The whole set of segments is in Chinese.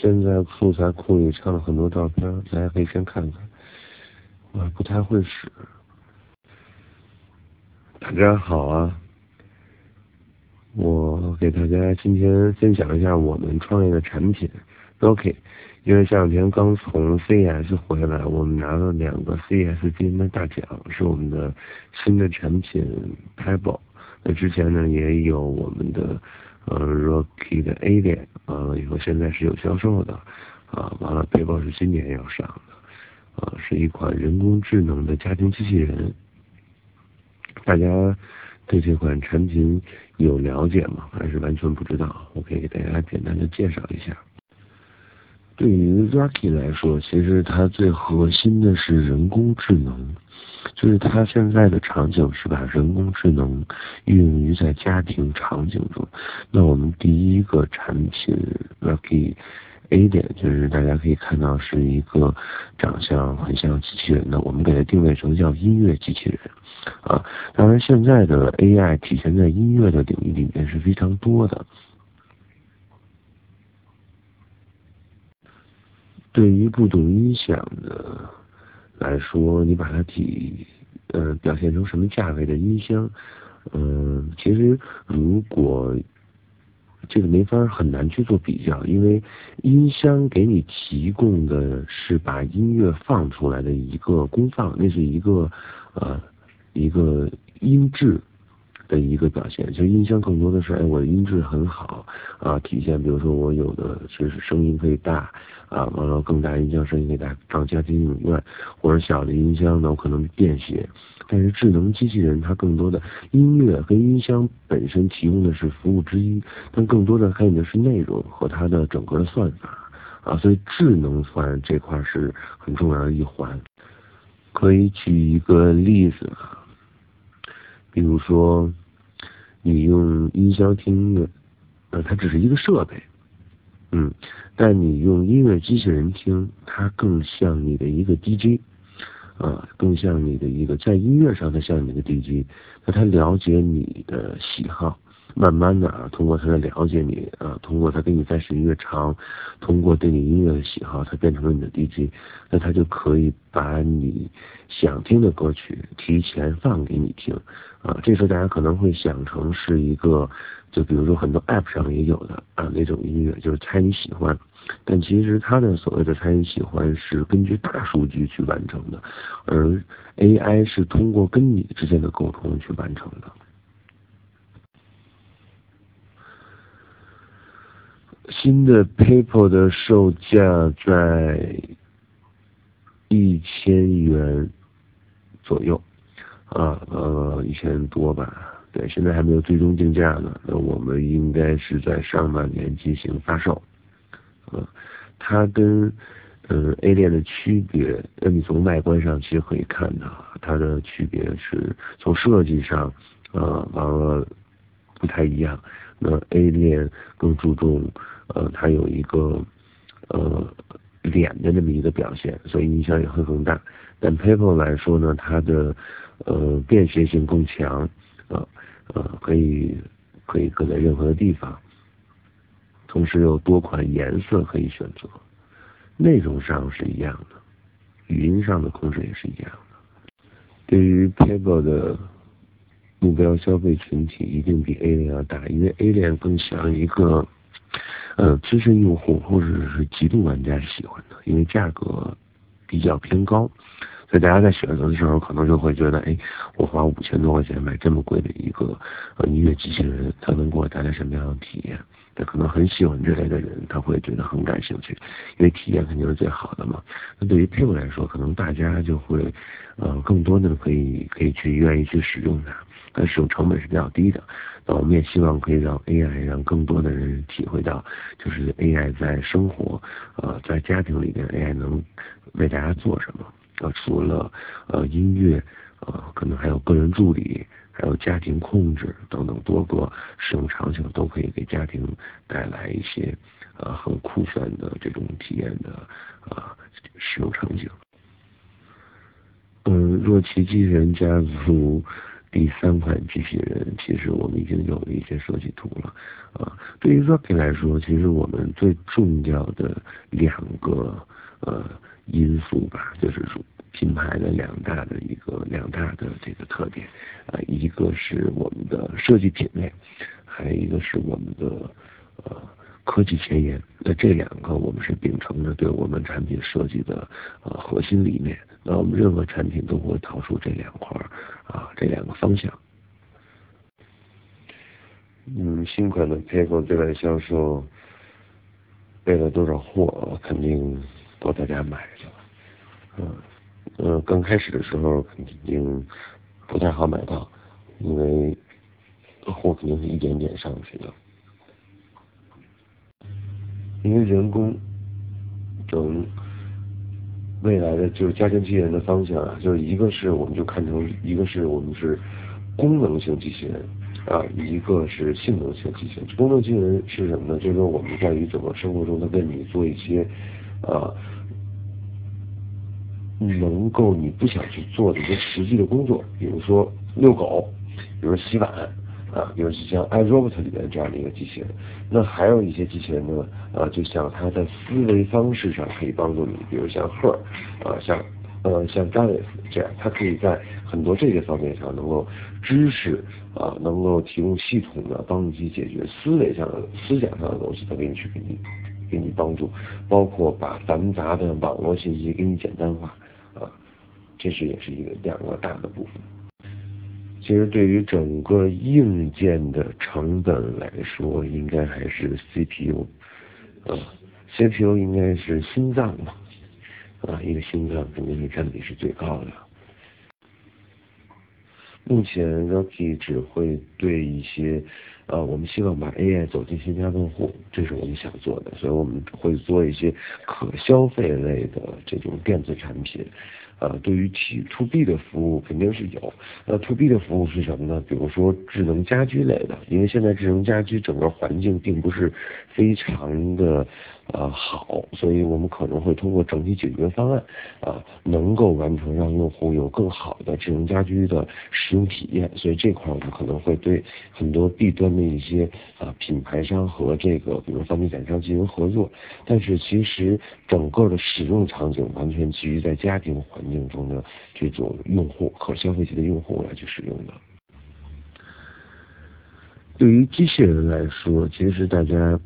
现在素材库里插了很多照片，大家可以先看看。我不太会使。大家好啊，我给大家今天分享一下我们创业的产品。OK，因为这两天刚从 CS 回来，我们拿了两个 CS 金的大奖，是我们的新的产品 Pebble。那之前呢也有我们的。呃，Rocky 的 A 点，呃，以后现在是有销售的，啊，完了，背包是今年要上的，啊，是一款人工智能的家庭机器人。大家对这款产品有了解吗？还是完全不知道？我可以给大家简单的介绍一下。对于 Rocky 来说，其实它最核心的是人工智能。就是它现在的场景是把人工智能运用于在家庭场景中。那我们第一个产品 Lucky A 点，就是大家可以看到是一个长相很像机器人的，我们给它定位成叫音乐机器人。啊，当然现在的 AI 体现在音乐的领域里面是非常多的。对于不懂音响的。来说，你把它体，呃，表现成什么价位的音箱？嗯，其实如果这个没法很难去做比较，因为音箱给你提供的是把音乐放出来的一个功放，那是一个呃一个音质。的一个表现，其实音箱更多的是，哎，我的音质很好啊，体现，比如说我有的就是声音可以大啊，完了更大音箱声音可以大，放家庭影院，或者小的音箱呢，我可能便携。但是智能机器人它更多的音乐跟音箱本身提供的是服务之一，但更多的看的是内容和它的整个的算法啊，所以智能算这块是很重要的一环。可以举一个例子。比如说，你用音箱听音乐，呃，它只是一个设备，嗯，但你用音乐机器人听，它更像你的一个 DJ，啊，更像你的一个在音乐上它像你的 DJ，那它了解你的喜好。慢慢的啊，通过他的了解你啊，通过他跟你在时间越长，通过对你音乐的喜好，他变成了你的 DJ，那他就可以把你想听的歌曲提前放给你听啊。这时候大家可能会想成是一个，就比如说很多 App 上也有的啊那种音乐，就是猜你喜欢，但其实他的所谓的猜你喜欢是根据大数据去完成的，而 AI 是通过跟你之间的沟通去完成的。新的 Paper 的售价在一千元左右，啊呃一千多吧，对，现在还没有最终定价呢。那我们应该是在上半年进行发售，呃，它跟嗯 A 链的区别，那你从外观上其实可以看到，它的区别是从设计上，呃，完了不太一样。那 A 链更注重。呃，它有一个呃脸的这么一个表现，所以影响也会更大。但 Paper 来说呢，它的呃便携性更强，呃呃可以可以搁在任何的地方，同时有多款颜色可以选择，内容上是一样的，语音上的控制也是一样的。对于 Paper 的目标消费群体一定比 A 链要大，因为 A 链更像一个。呃，资深用户或者是极度玩家喜欢的，因为价格比较偏高，所以大家在选择的时候可能就会觉得，哎，我花五千多块钱买这么贵的一个呃音乐机器人，它能给我带来什么样的体验？那可能很喜欢这类的人，他会觉得很感兴趣，因为体验肯定是最好的嘛。那对于 p i 来说，可能大家就会呃更多的可以可以去愿意去使用它。但使用成本是比较低的，那我们也希望可以让 AI 让更多的人体会到，就是 AI 在生活，呃，在家庭里边 AI 能为大家做什么？呃，除了呃音乐，呃，可能还有个人助理，还有家庭控制等等多个使用场景，都可以给家庭带来一些呃很酷炫的这种体验的呃使用场景。嗯，若奇迹人家族。第三款机器人，其实我们已经有了一些设计图了。啊，对于 Rocky 来说，其实我们最重要的两个呃因素吧，就是说品牌的两大的一个两大的这个特点啊，一个是我们的设计品类，还有一个是我们的呃科技前沿。那这两个我们是秉承着对我们产品设计的呃核心理念。那我们任何产品都会逃出这两块啊，这两个方向。嗯，新款的 Pico 对外销售备了多少货，肯定都大家买了。嗯，呃，刚开始的时候肯定不太好买到，因为货肯定是一点点上去的。因为人工整。未来的就是家庭机器人的方向啊，就是一个是我们就看成一个是我们是功能性机器人啊，一个是性能性机器人。功能机器人是什么呢？就是说我们在于整个生活中，它为你做一些啊能够你不想去做的一些实际的工作，比如说遛狗，比如洗碗。啊，比如像 iRobot 里面这样的一个机器人，那还有一些机器人呢，啊，就像它在思维方式上可以帮助你，比如像 Her，啊，像呃像 Jarvis 这样，它可以在很多这些方面上能够知识啊，能够提供系统的帮助你去解决思维上的思想上的东西，它给你去给你给你帮助，包括把繁杂的网络信息给你简单化，啊，这是也是一个两个大的部分。其实对于整个硬件的成本来说，应该还是 CPU，啊，CPU 应该是心脏嘛，啊，一个心脏肯定是占比是最高的。目前 Rocky 只会对一些，呃，我们希望把 AI 走进新家用户，这是我们想做的，所以我们会做一些可消费类的这种电子产品。呃，对于 T to B 的服务肯定是有，那 to B 的服务是什么呢？比如说智能家居类的，因为现在智能家居整个环境并不是非常的啊好，所以我们可能会通过整体解决方案啊，能够完成让用户有更好的智能家居的使用体验。所以这块我们可能会对很多 B 端的一些啊品牌商和这个比如房地产商进行合作，但是其实整个的使用场景完全基于在家庭环。境中的这种用户可消费级的用户来去使用的。对于机器人来说，其实大家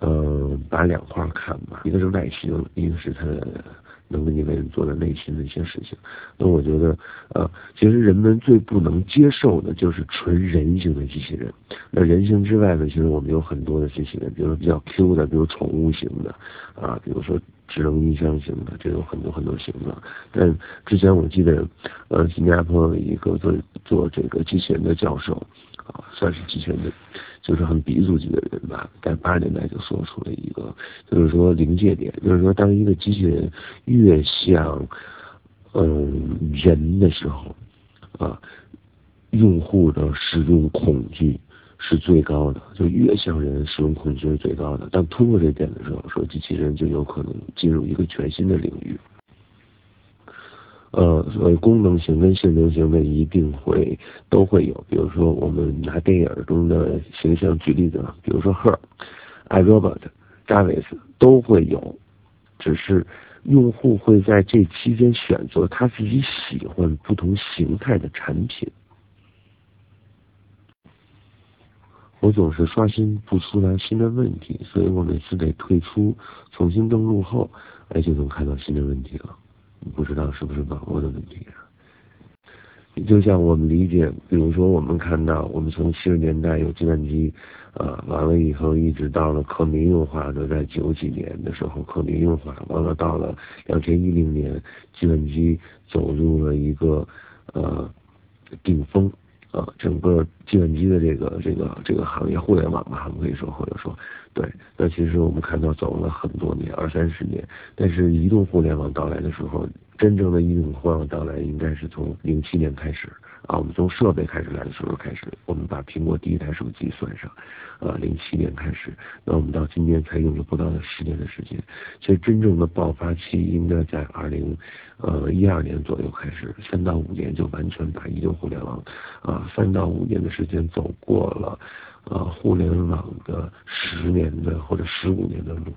呃把两块看吧，一个是外形，一个是它的能为你为人做的内心的一些事情。那我觉得呃，其实人们最不能接受的就是纯人形的机器人。那人形之外呢，其实我们有很多的机器人，比如说比较 Q 的，比如宠物型的啊，比如说。智能音箱型的，这有很多很多型的。但之前我记得，呃，新加坡一个做做这个机器人的教授，啊，算是机器人的，就是很鼻祖级的人吧，在八十年代就说出了一个，就是说临界点，就是说当一个机器人越像，嗯，人的时候，啊，用户的使用恐惧。是最高的，就越像人，使用恐惧是最高的。当突破这点的时候，说机器人就有可能进入一个全新的领域。呃，所以功能型跟性能型的一定会都会有。比如说，我们拿电影中的形象举例子，比如说 Her、iRobot、Jarvis 都会有，只是用户会在这期间选择他自己喜欢不同形态的产品。我总是刷新不出来新的问题，所以我每次得退出，重新登录后，哎，就能看到新的问题了。不知道是不是网络的问题啊？就像我们理解，比如说我们看到，我们从七十年代有计算机，啊，完了以后一直到了可民用化的，在九几年的时候可民用化，完了到了两千一零年，计算机走入了一个呃顶峰。啊，整个计算机的这个这个这个行业，互联网吧，我们可以说或者说对，那其实我们看到走了很多年，二三十年，但是移动互联网到来的时候，真正的移动互联网到来应该是从零七年开始。啊，我们从设备开始来的时候开始，我们把苹果第一台手机算上，啊，零七年开始，那我们到今年才用了不到的十年的时间，其实真正的爆发期应该在二零呃一二年左右开始，三到五年就完全把移动互联网啊，三到五年的时间走过了。呃，互联网的十年的或者十五年的路，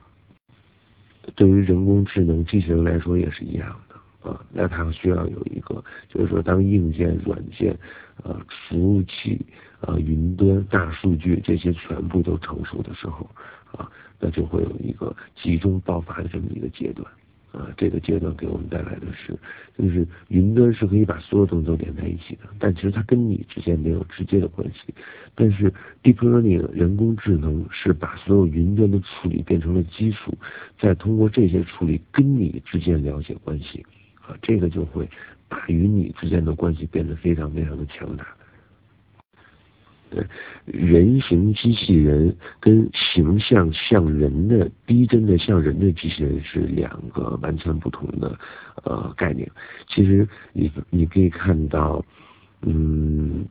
对于人工智能机器人来说也是一样啊。那它需要有一个，就是说，当硬件、软件、呃，服务器、呃，云端、大数据这些全部都成熟的时候啊，那就会有一个集中爆发的这么一个阶段。啊，这个阶段给我们带来的是，就是云端是可以把所有东西都连在一起的，但其实它跟你之间没有直接的关系。但是 deep learning 人工智能是把所有云端的处理变成了基础，再通过这些处理跟你之间了解关系，这个就会把与你之间的关系变得非常非常的强大。对，人形机器人跟形象像人的逼真的像人的机器人是两个完全不同的呃概念。其实你你可以看到，嗯，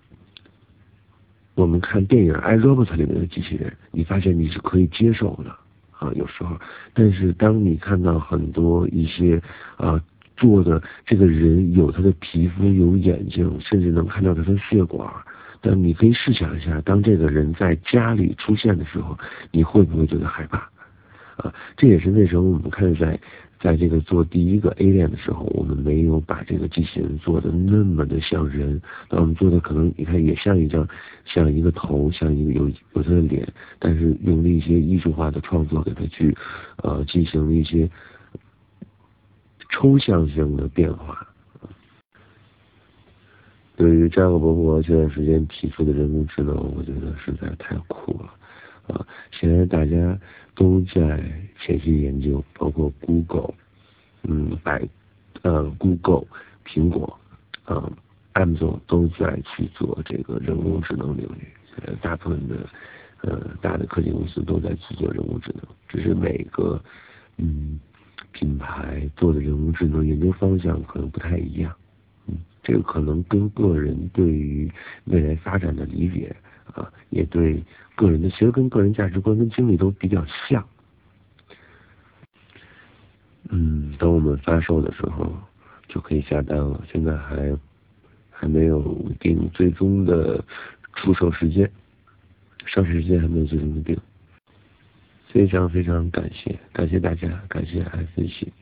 我们看电影《I Robot》里面的机器人，你发现你是可以接受的啊，有时候。但是当你看到很多一些啊做的这个人有他的皮肤、有眼睛，甚至能看到他的血管。但你可以试想一下，当这个人在家里出现的时候，你会不会觉得害怕？啊，这也是为什么我们看在在这个做第一个 A 链的时候，我们没有把这个机器人做的那么的像人。那我们做的可能你看也像一张，像一个头，像一个有有他的脸，但是用了一些艺术化的创作给他去呃进行了一些抽象性的变化。对于扎克伯格这段时间提出的人工智能，我觉得实在太酷了啊！现在大家都在潜心研究，包括 Google，嗯，百，呃，Google，苹果，嗯，Amazon 都在去做这个人工智能领域。呃，大部分的呃大的科技公司都在去做人工智能，只是每个嗯品牌做的人工智能研究方向可能不太一样。嗯这个可能跟个人对于未来发展的理解啊，也对个人的，其实跟个人价值观跟经历都比较像。嗯，等我们发售的时候就可以下单了，现在还还没有定最终的出售时间，上市时间还没有最终的定。非常非常感谢，感谢大家，感谢爱分析。